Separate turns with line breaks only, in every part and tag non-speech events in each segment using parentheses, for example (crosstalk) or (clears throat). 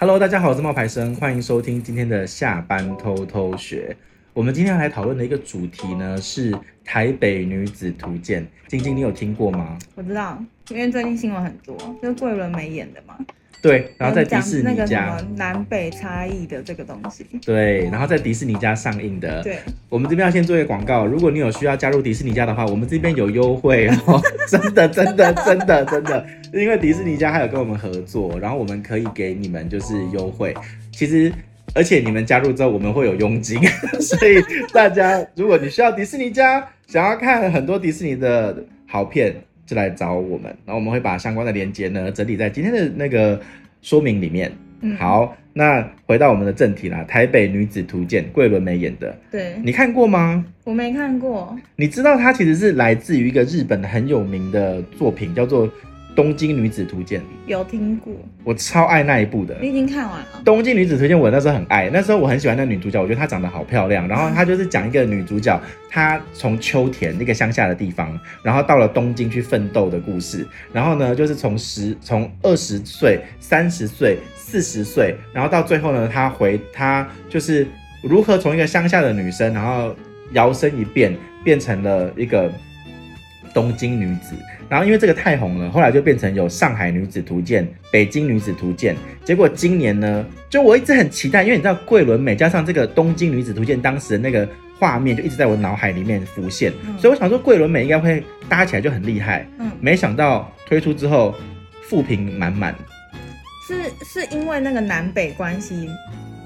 Hello，大家好，我是冒牌生，欢迎收听今天的下班偷偷学。我们今天要来讨论的一个主题呢是台北女子图鉴。晶晶，你有听过吗？
我知道，因为最近新闻很多，就是桂纶镁演的嘛。
对，然后在迪士尼家，
那个什么南北差异的这个东西。
对，然后在迪士尼家上映的。
对，
我们这边要先做一个广告，如果你有需要加入迪士尼家的话，我们这边有优惠哦，(laughs) 真的，真的，真的，真的，因为迪士尼家还有跟我们合作，然后我们可以给你们就是优惠。其实，而且你们加入之后，我们会有佣金，(laughs) 所以大家如果你需要迪士尼家，想要看很多迪士尼的好片。就来找我们，然后我们会把相关的链接呢整理在今天的那个说明里面。嗯，好，那回到我们的正题啦，《台北女子图鉴》，桂纶镁演的。
对，
你看过吗？
我没看过。
你知道它其实是来自于一个日本很有名的作品，叫做。《东京女子图鉴》
有听过，
我超爱那一部的。
你已经看完了《
东京女子图鉴》，我那时候很爱，那时候我很喜欢那女主角，我觉得她长得好漂亮。然后她就是讲一个女主角，她从秋田那个乡下的地方，然后到了东京去奋斗的故事。然后呢，就是从十从二十岁、三十岁、四十岁，然后到最后呢，她回她就是如何从一个乡下的女生，然后摇身一变变成了一个东京女子。然后因为这个太红了，后来就变成有上海女子图鉴、北京女子图鉴。结果今年呢，就我一直很期待，因为你知道桂纶镁加上这个东京女子图鉴，当时的那个画面就一直在我脑海里面浮现，嗯、所以我想说桂纶镁应该会搭起来就很厉害。嗯，没想到推出之后负评满满。
是是因为那个南北关系？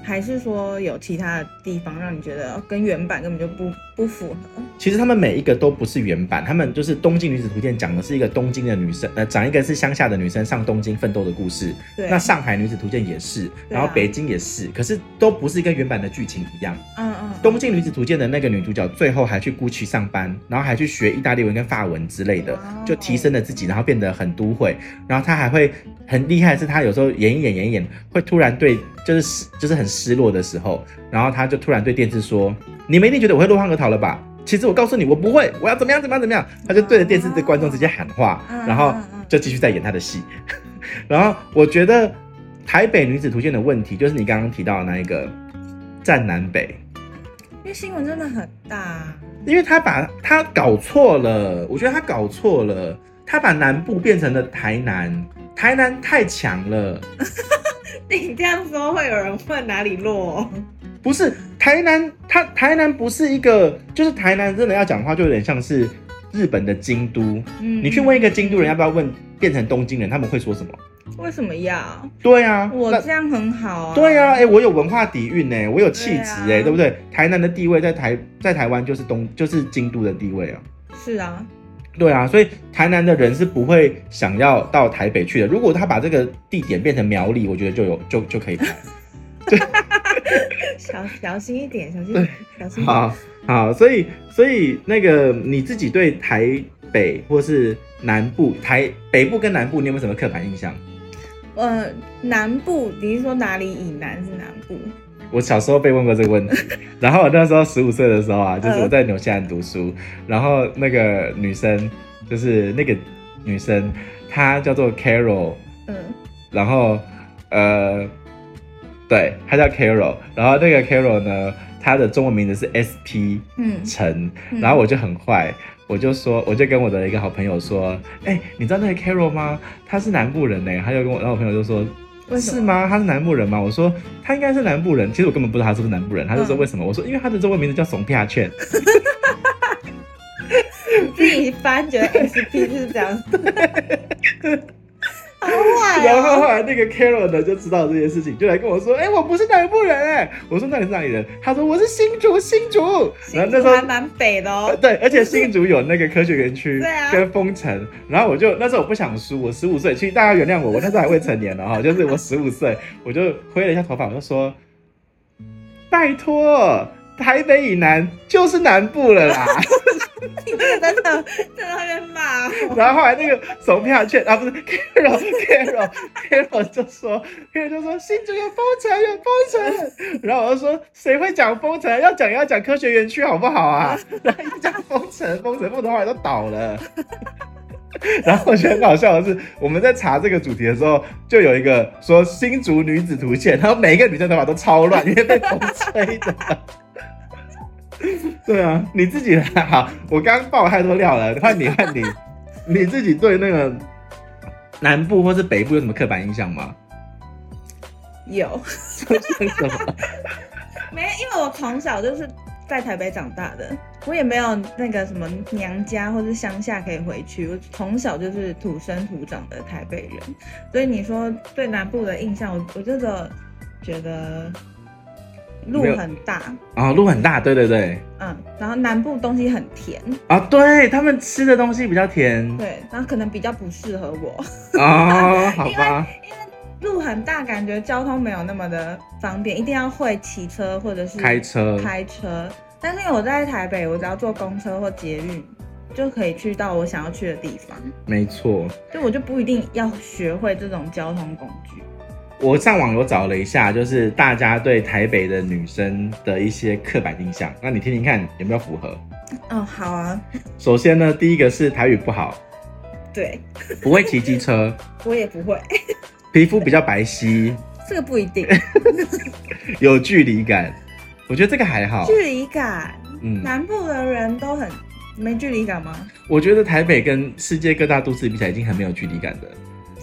还是说有其他的地方让你觉得跟原版根本就不不符合？
其实他们每一个都不是原版，他们就是《东京女子图鉴》讲的是一个东京的女生，呃，讲一个是乡下的女生上东京奋斗的故事。对。那上海女子图鉴也是，然后北京也是，啊、可是都不是跟原版的剧情一样。嗯嗯。东京女子图鉴的那个女主角最后还去 GUCCI 上班，然后还去学意大利文跟法文之类的，就提升了自己，然后变得很都会。然后她还会很厉害的是，他有时候演一演演一演，会突然对。就是就是很失落的时候，然后他就突然对电视说：“你们一定觉得我会落荒而逃了吧？其实我告诉你，我不会，我要怎么样怎么样怎么样。”他就对着电视的观众直接喊话，然后就继续在演他的戏。然后我觉得《台北女子图鉴》的问题就是你刚刚提到的那一个战南北，
因为新闻真的很大，
因为他把他搞错了，我觉得他搞错了，他把南部变成了台南，台南太强了。(laughs)
你这样说会有人问哪里弱？
不是台南，它台南不是一个，就是台南真的要讲的话，就有点像是日本的京都。嗯，你去问一个京都人要不要问变成东京人，他们会说什么？
为什么要？
对啊，
我这样很好啊。
对啊，哎、欸，我有文化底蕴呢，我有气质哎，对不对？台南的地位在台在台湾就是东就是京都的地位啊。
是啊。
对啊，所以台南的人是不会想要到台北去的。如果他把这个地点变成苗栗，我觉得就有就就可以拍。(laughs)
小小心一点，小心对小心一点。
好，好，所以所以那个你自己对台北或是南部台北部跟南部，你有没有什么刻板印象？
呃，南部，你是说哪里以南是南部？
我小时候被问过这个问题，然后我那时候十五岁的时候啊，就是我在纽西兰读书，然后那个女生就是那个女生，她叫做 Carol，嗯，然后呃，对，她叫 Carol，然后那个 Carol 呢，她的中文名字是 SP 嗯陈，嗯，然后我就很坏，我就说，我就跟我的一个好朋友说，哎，你知道那个 Carol 吗？她是南部人呢，他就跟我，然后我朋友就说。是吗？他是南部人吗？我说他应该是南部人。其实我根本不知道他是不是南部人。他就说为什么？嗯、我说因为他的中文名字叫怂片券。(laughs)
自己翻觉得 SP 是这样。(laughs)
然后后来那个 Carol 呢就知道这件事情，就来跟我说：“哎、欸，我不是南部人哎。”我说：“那你是哪里人？”他说：“我是新竹，新竹。”
然后那时候还蛮北的哦。
对，而且新竹有那个科学园区，(laughs) 对啊，跟风城。然后我就那时候我不想输，我十五岁，其实大家原谅我，我 (laughs) 那时候还未成年了哈，就是我十五岁，我就挥了一下头发，我就说：“拜托。”台北以南就是南部了啦！(laughs)
你真的真的会被骂。
然后后来那个手票券啊，不是 Carol Carol Carol 就说 Carol 就说新竹有封城有封城，然后我就说谁会讲封城？要讲要讲科学园区好不好啊？(laughs) 然后一讲封城封城封城后来都倒了。(laughs) 然后我觉得很搞笑的是，我们在查这个主题的时候，就有一个说新竹女子图鉴，然后每一个女生头发都超乱，因为被风吹的。(laughs) 对啊，你自己好，我刚刚爆太多料了，换你换你，(laughs) 你自己对那个南部或是北部有什么刻板印象吗？
有。
什么？
没，因为我从小就是在台北长大的，我也没有那个什么娘家或是乡下可以回去，我从小就是土生土长的台北人，所以你说对南部的印象，我我真的觉得。路很大。
啊、哦，路很大，对对对，
嗯，然后南部东西很甜。
啊、哦，对他们吃的东西比较甜，
对，然后可能比较不适合我。
啊、哦，(laughs) 好吧。
因，因为路很大，感觉交通没有那么的方便，一定要会骑车或者是
开车。
开车，但是我在台北，我只要坐公车或捷运就可以去到我想要去的地方，
没错，
就我就不一定要学会这种交通工具。
我上网有找了一下，就是大家对台北的女生的一些刻板印象，那你听听看有没有符合？
哦，好啊。
首先呢，第一个是台语不好，
对，
不会骑机车，(laughs)
我也不会，
皮肤比较白皙，(laughs)
这个不一定，(laughs)
有距离感，我觉得这个还好，
距离感，嗯，南部的人都很没距离感吗？
我觉得台北跟世界各大都市比起来，已经很没有距离感的。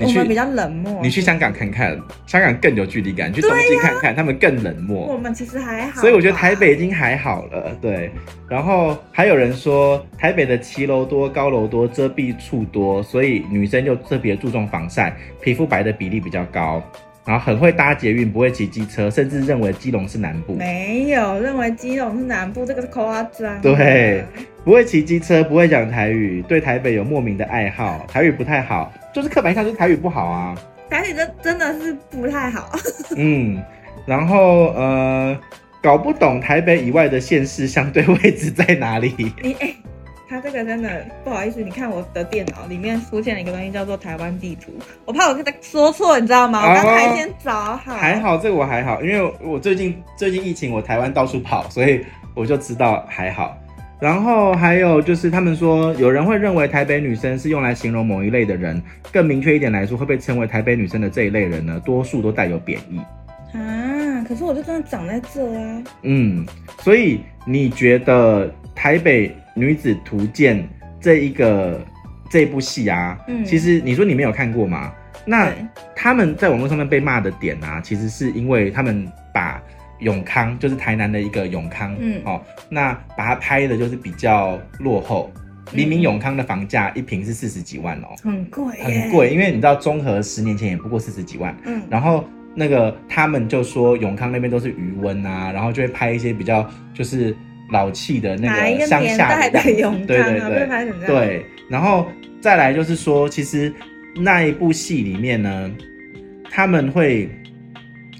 我们比较冷漠。
你去香港看看，香港更有距离感。你去东京看看，他们更冷漠。
我们其实还好。
所以我觉得台北已经还好了，对。然后还有人说，台北的骑楼多、高楼多、遮蔽处多，所以女生就特别注重防晒，皮肤白的比例比较高。然后很会搭捷运，不会骑机车，甚至认为基隆是南部。
没有认为基隆是南部，这个是夸张。
对，不会骑机车，不会讲台语，对台北有莫名的爱好，台语不太好。就是刻板印象，就是台语不好啊。
台语真真的是不太好。(laughs)
嗯，然后呃，搞不懂台北以外的县市相对位置在哪里。(laughs)
你哎、欸，他这个真的不好意思，你看我的电脑里面出现了一个东西叫做台湾地图，我怕我刚才说错，你知道吗？我刚才先找好。
还好，这个我还好，因为我最近最近疫情，我台湾到处跑，所以我就知道还好。然后还有就是，他们说有人会认为台北女生是用来形容某一类的人，更明确一点来说，会被称为台北女生的这一类人呢，多数都带有贬义
啊。可是我就真的长在这啊。
嗯，所以你觉得《台北女子图鉴》这一个这部戏啊，嗯，其实你说你没有看过吗？那他们在网络上面被骂的点啊，其实是因为他们把。永康就是台南的一个永康，嗯，哦，那把它拍的就是比较落后。明明永康的房价一平是四十几万哦，
很贵，
很贵。因为你知道中和十年前也不过四十几万，嗯，然后那个他们就说永康那边都是余温啊，然后就会拍一些比较就是老气的那个乡下的
永康，
对对对，对。然后再来就是说，其实那一部戏里面呢，他们会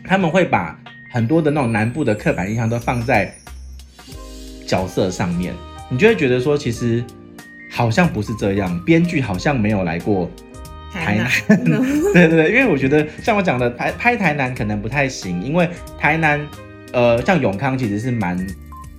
他们会把。很多的那种南部的刻板印象都放在角色上面，你就会觉得说，其实好像不是这样。编剧好像没有来过台南，台南 (laughs) 对对对，因为我觉得像我讲的拍拍台南可能不太行，因为台南呃像永康其实是蛮。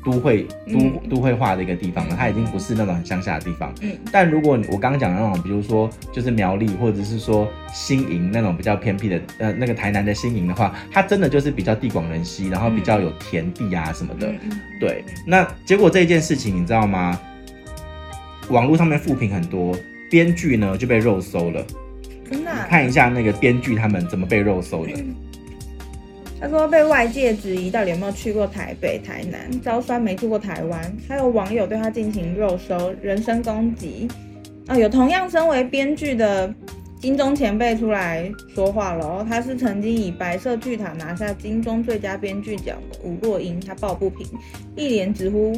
都会都、嗯、都会化的一个地方了，它已经不是那种很乡下的地方。嗯，但如果我刚刚讲的那种，比如说就是苗栗，或者是说新营那种比较偏僻的，呃，那个台南的新营的话，它真的就是比较地广人稀，然后比较有田地啊什么的。嗯、对，那结果这件事情你知道吗？网络上面负评很多，编剧呢就被肉搜了。真的、啊？看一下那个编剧他们怎么被肉搜的。嗯
他说被外界质疑到底有没有去过台北、台南，招酸没去过台湾，还有网友对他进行肉搜、人身攻击。啊，有同样身为编剧的金钟前辈出来说话了，他是曾经以白色巨塔拿下金钟最佳编剧奖的吴若英，他抱不平，一连直呼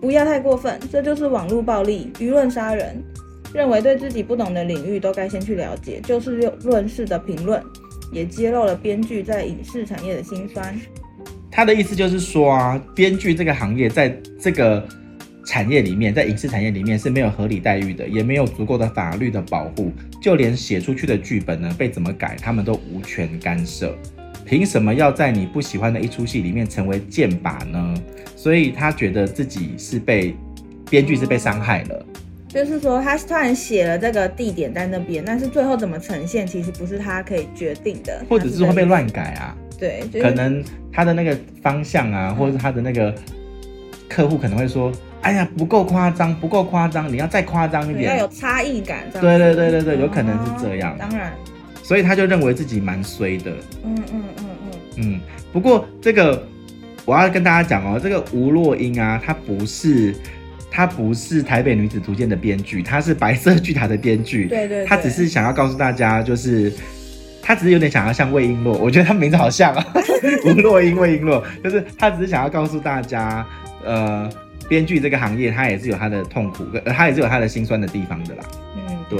不要太过分，这就是网络暴力、舆论杀人，认为对自己不懂的领域都该先去了解，就事论事的评论。也揭露了编剧在影视产业的辛酸。
他的意思就是说啊，编剧这个行业在这个产业里面，在影视产业里面是没有合理待遇的，也没有足够的法律的保护，就连写出去的剧本呢，被怎么改，他们都无权干涉。凭什么要在你不喜欢的一出戏里面成为箭靶呢？所以他觉得自己是被编剧是被伤害了。
就是说他突然写了这个地点在那边，但是最后怎么呈现，其实不是他可以决定的，
或者是会被乱改啊。
对，就是、
可能他的那个方向啊，或者是他的那个客户可能会说。哎呀，不够夸张，不够夸张，你要再夸张一点，
要有差异感。
对对对对对，有可能是这样。
当然，
所以他就认为自己蛮衰的。
嗯嗯嗯嗯
嗯。不过这个我要跟大家讲哦，这个吴若英啊，她不是她不是台北女子图鉴的编剧，她是白色巨塔的编剧。
对对。
她只是想要告诉大家，就是她只是有点想要像魏璎珞，我觉得她名字好像啊，(laughs) 吴若英、魏璎珞，就是她只是想要告诉大家，呃。编剧这个行业，它也是有它的痛苦，呃，它也是有它的心酸的地方的啦。
嗯，
对。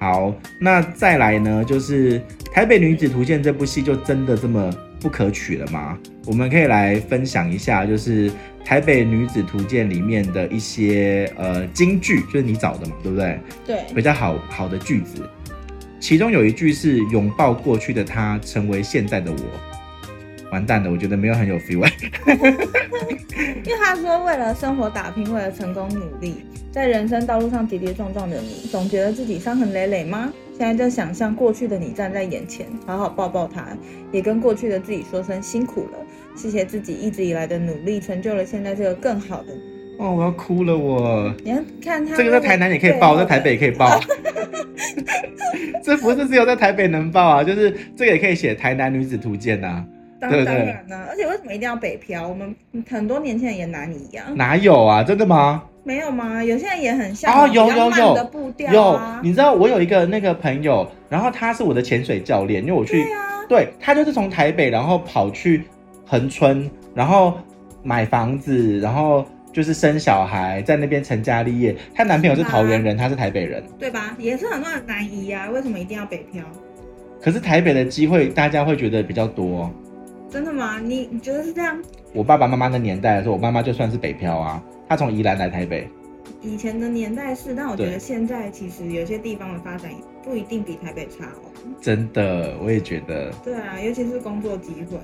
好，那再来呢，就是《台北女子图鉴》这部戏就真的这么不可取了吗？我们可以来分享一下，就是《台北女子图鉴》里面的一些呃金句，就是你找的嘛，对不对？
对。
比较好好的句子，其中有一句是“拥抱过去的她，成为现在的我”。完蛋了，我觉得没有很有 feel。(laughs)
因为他说，为了生活打拼，为了成功努力，在人生道路上跌跌撞撞的你，总觉得自己伤痕累累吗？现在就想象过去的你站在眼前，好好抱抱他，也跟过去的自己说声辛苦了，谢谢自己一直以来的努力，成就了现在这个更好的。
哦，我要哭了我！
你要看他
这个在台南也可以抱，在台北也可以抱。(laughs) 这不是只有在台北能抱啊，就是这个也可以写《台南女子图鉴》啊。
当当然了，而且为什么一定要北漂？我们很多年轻人也拿你一样。
哪有啊？真的吗？
没有吗？有些人也很像
哦，有有有
的步调、啊、
有。你知道我有一个那个朋友，然后他是我的潜水教练，因为我去，对啊，对他就是从台北，然后跑去恒春，然后买房子，然后就是生小孩，在那边成家立业。她男朋友是桃园人，他是台北人，
对吧？也是很多人难移啊。为什么一定要北漂？
可是台北的机会，大家会觉得比较多。
真的吗？你你觉得是这样？
我爸爸妈妈的年代的时候，我妈妈就算是北漂啊，她从宜兰来台北。
以前的年代是，但我觉得现在其实有些地方的发展不一定比台北差哦。
真的，我也觉得。
对啊，尤其是工作机会。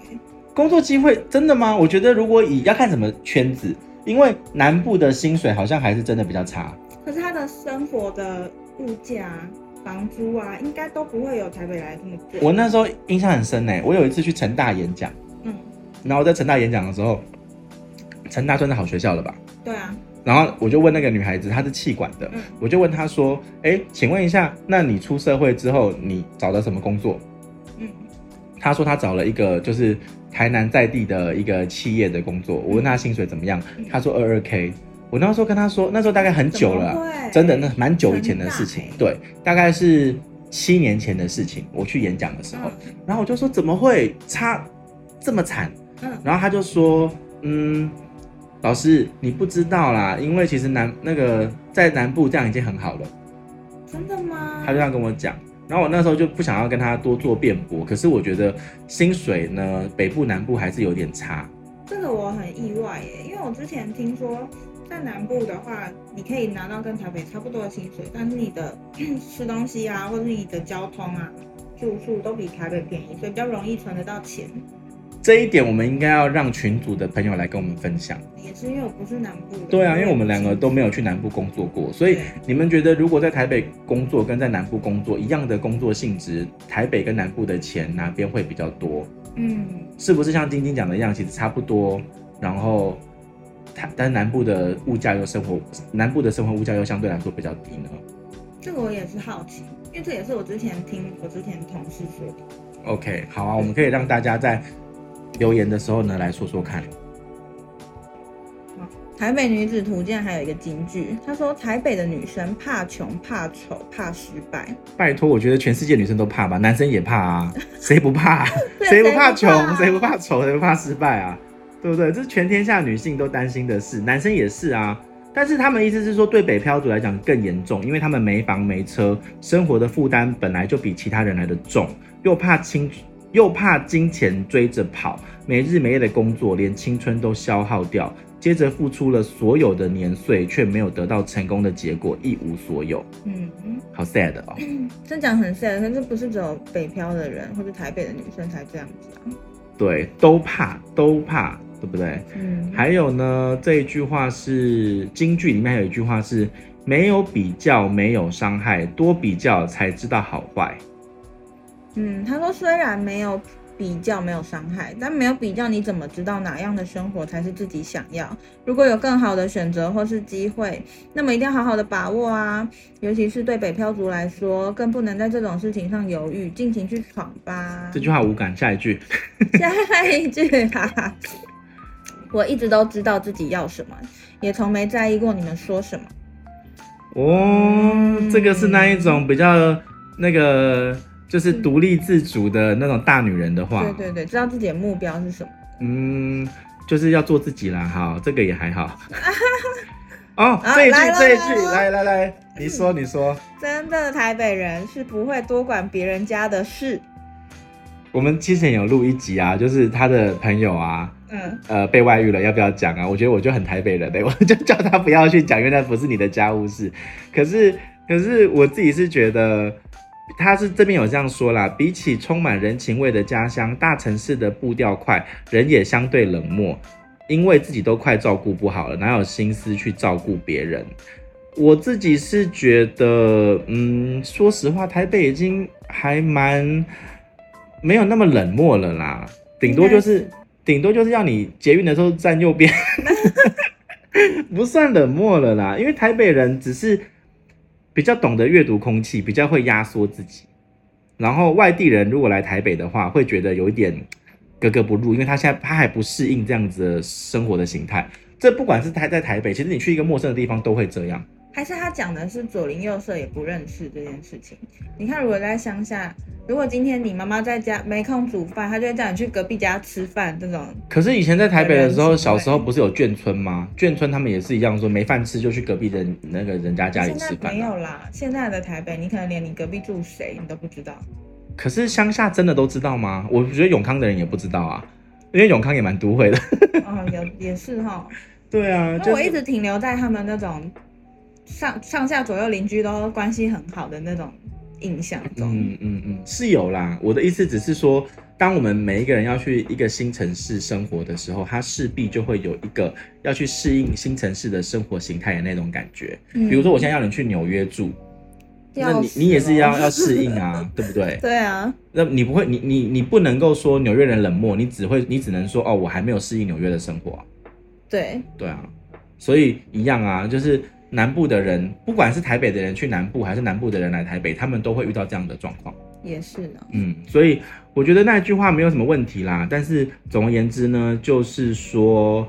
工作机会真的吗？我觉得如果以要看什么圈子，因为南部的薪水好像还是真的比较差。
可是他的生活的物价。房租啊，应该都不会有台北来这么贵。
我那时候印象很深呢，我有一次去成大演讲，
嗯，
然后在成大演讲的时候，成大算是好学校了吧？
对啊。
然后我就问那个女孩子，她是气管的，
嗯，
我就问她说：“哎，请问一下，那你出社会之后，你找了什么工作？”
嗯，
她说她找了一个就是台南在地的一个企业的工作。我问她薪水怎么样，她说二二 K。我那时候跟他说，那时候大概很久了，真的，那蛮久以前的事情，对，大概是七年前的事情。我去演讲的时候，嗯，然后我就说怎么会差这么惨？
嗯，
然后他就说，嗯，老师你不知道啦，因为其实南那个在南部这样已经很好了。
真的吗？
他就这样跟我讲，然后我那时候就不想要跟他多做辩驳，可是我觉得薪水呢，北部南部还是有点差。
这个我很意外耶，因为我之前听说。在南部的话，你可以拿到跟台北差不多的薪水，但是你的 (clears throat) 吃东西啊，或者你的交通啊、住宿都比台北便宜，所以比较容易存得到钱。
这一点我们应该要让群组的朋友来跟我们分享。
也是因为我不是南部的。
对啊，因为我们两个都没有去南部工作过，所以你们觉得如果在台北工作跟在南部工作一样的工作性质，台北跟南部的钱哪边会比较多？
嗯，
是不是像晶晶讲的一样，其实差不多？然后。但是南部的物价又生活，南部的生活物价又相对来说比较低呢。
这个我也是好奇，因为这也是我之前听我之前同事说的。
OK，好啊，我们可以让大家在留言的时候呢来说说看。
台北女子图鉴还有一个金句，她说台北的女生怕穷、怕丑、怕失败。
拜托，我觉得全世界女生都怕吧，男生也怕啊，(laughs) 谁不怕？谁不怕穷？谁不怕丑？谁不怕失败啊？对不对？这是全天下女性都担心的事，男生也是啊。但是他们意思是说，对北漂族来讲更严重，因为他们没房没车，生活的负担本来就比其他人来的重，又怕青，又怕金钱追着跑，没日没夜的工作，连青春都消耗掉，接着付出了所有的年岁，却没有得到成功的结果，一无所有。
嗯嗯，
好 sad 哦。(clears throat)
真讲很 sad，可是不是只有北漂的人或者台北的女生才这样子啊？
对，都怕，都怕。对不对？
嗯，
还有呢，这一句话是京剧里面还有一句话是没有比较，没有伤害，多比较才知道好坏。
嗯，他说虽然没有比较，没有伤害，但没有比较，你怎么知道哪样的生活才是自己想要？如果有更好的选择或是机会，那么一定要好好的把握啊！尤其是对北漂族来说，更不能在这种事情上犹豫，尽情去闯吧。
这句话无感，下一句。(laughs)
下一句哈哈。我一直都知道自己要什么，也从没在意过你们说什么。
哦，这个是那一种比较那个，就是独立自主的那种大女人的话。
对对对，知道自己的目标是什么。
嗯，就是要做自己啦。好，这个也还好。(laughs) 哦，这一句这一句，来来来，你说你说。
真的台北人是不会多管别人家的事。
我们之前有录一集啊，就是他的朋友啊，
嗯，
呃，被外遇了，要不要讲啊？我觉得我就很台北人嘞，(laughs) 我就叫他不要去讲，因为那不是你的家务事。可是，可是我自己是觉得，他是这边有这样说啦，比起充满人情味的家乡，大城市的步调快，人也相对冷漠，因为自己都快照顾不好了，哪有心思去照顾别人？我自己是觉得，嗯，说实话，台北已经还蛮。没有那么冷漠了啦，顶多就是顶多就是要你捷运的时候站右边，(laughs) 不算冷漠了啦。因为台北人只是比较懂得阅读空气，比较会压缩自己。然后外地人如果来台北的话，会觉得有一点格格不入，因为他现在他还不适应这样子的生活的形态。这不管是他在台北，其实你去一个陌生的地方都会这样。
还是他讲的是左邻右舍也不认识这件事情？你看，如果在乡下，如果今天你妈妈在家没空煮饭，她就会叫你去隔壁家吃饭。这种。
可是以前在台北的时候，小时候不是有眷村吗？眷村他们也是一样，说没饭吃就去隔壁的那个人家家里吃饭。
没有啦，现在的台北，你可能连你隔壁住谁你都不知道。
可是乡下真的都知道吗？我觉得永康的人也不知道啊，因为永康也蛮都会的。
哦，也也是哈。(laughs)
对啊，
就我一直停留在他们那种。上上下左右邻居都关系很好的那种印象中，
嗯嗯嗯，是有啦。我的意思只是说，当我们每一个人要去一个新城市生活的时候，他势必就会有一个要去适应新城市的生活形态的那种感觉。比如说，我现在要你去纽约住，嗯、那你你也是要要适应啊，(laughs) 对不对？(laughs)
对啊。
那你不会，你你你不能够说纽约人冷漠，你只会你只能说哦，我还没有适应纽约的生活。
对
对啊，所以一样啊，就是。南部的人，不管是台北的人去南部，还是南部的人来台北，他们都会遇到这样的状况。
也是呢。
嗯，所以我觉得那句话没有什么问题啦。但是总而言之呢，就是说，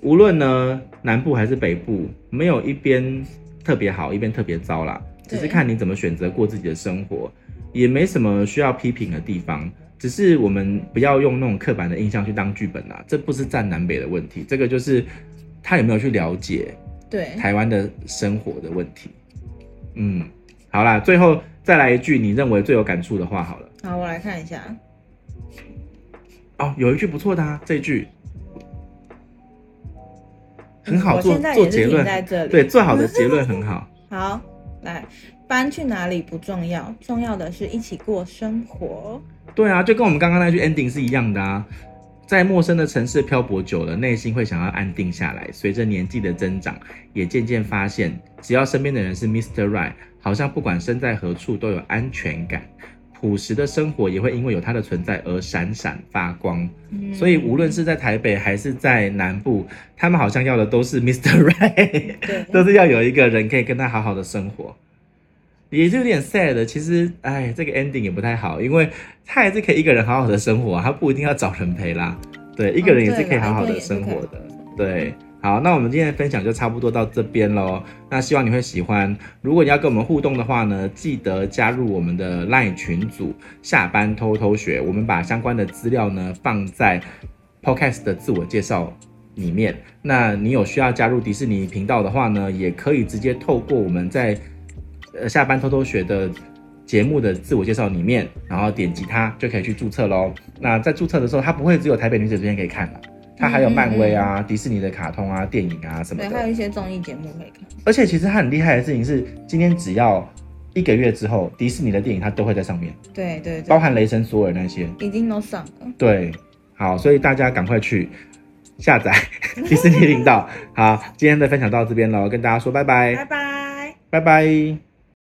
无论呢南部还是北部，没有一边特别好，一边特别糟啦。只是看你怎么选择过自己的生活，也没什么需要批评的地方。只是我们不要用那种刻板的印象去当剧本啦。这不是站南北的问题，这个就是他有没有去了解。
对
台湾的生活的问题，嗯，好啦，最后再来一句你认为最有感触的话好了。
好，我来看一下。
哦，有一句不错的啊，这一句很好做，做结论在这里，对，做好的 (laughs) 结论很好。
好，来，搬去哪里不重要，重要的是一起过生活。
对啊，就跟我们刚刚那句 ending 是一样的啊。在陌生的城市漂泊久了，内心会想要安定下来。随着年纪的增长，也渐渐发现，只要身边的人是 Mr. Right，好像不管身在何处都有安全感。朴实的生活也会因为有他的存在而闪闪发光。嗯、所以无论是在台北还是在南部，他们好像要的都是 Mr. (laughs) Right，都是要有一个人可以跟他好好的生活。也是有点 sad 的，其实，哎，这个 ending 也不太好，因为他还是可以一个人好好的生活，他不一定要找人陪啦。对，一个人也是可以好好的生活的。对，好，那我们今天的分享就差不多到这边喽。那希望你会喜欢。如果你要跟我们互动的话呢，记得加入我们的 LINE 群组，下班偷偷学。我们把相关的资料呢放在 Podcast 的自我介绍里面。那你有需要加入迪士尼频道的话呢，也可以直接透过我们在。呃，下班偷偷学的节目的自我介绍里面，然后点击它就可以去注册喽。那在注册的时候，它不会只有台北女子图鉴可以看了，它还有漫威啊、迪士尼的卡通啊、电影啊什么的。
对，还有一些综艺节目可以看。
而且其实它很厉害的事情是，今天只要一个月之后，迪士尼的电影它都会在上面。
对对，对，
包含雷神索尔那些
已经都上了。
对，好，所以大家赶快去下载 (laughs) 迪士尼频道。好，今天的分享到这边喽，跟大家说拜拜。
拜拜。
拜拜。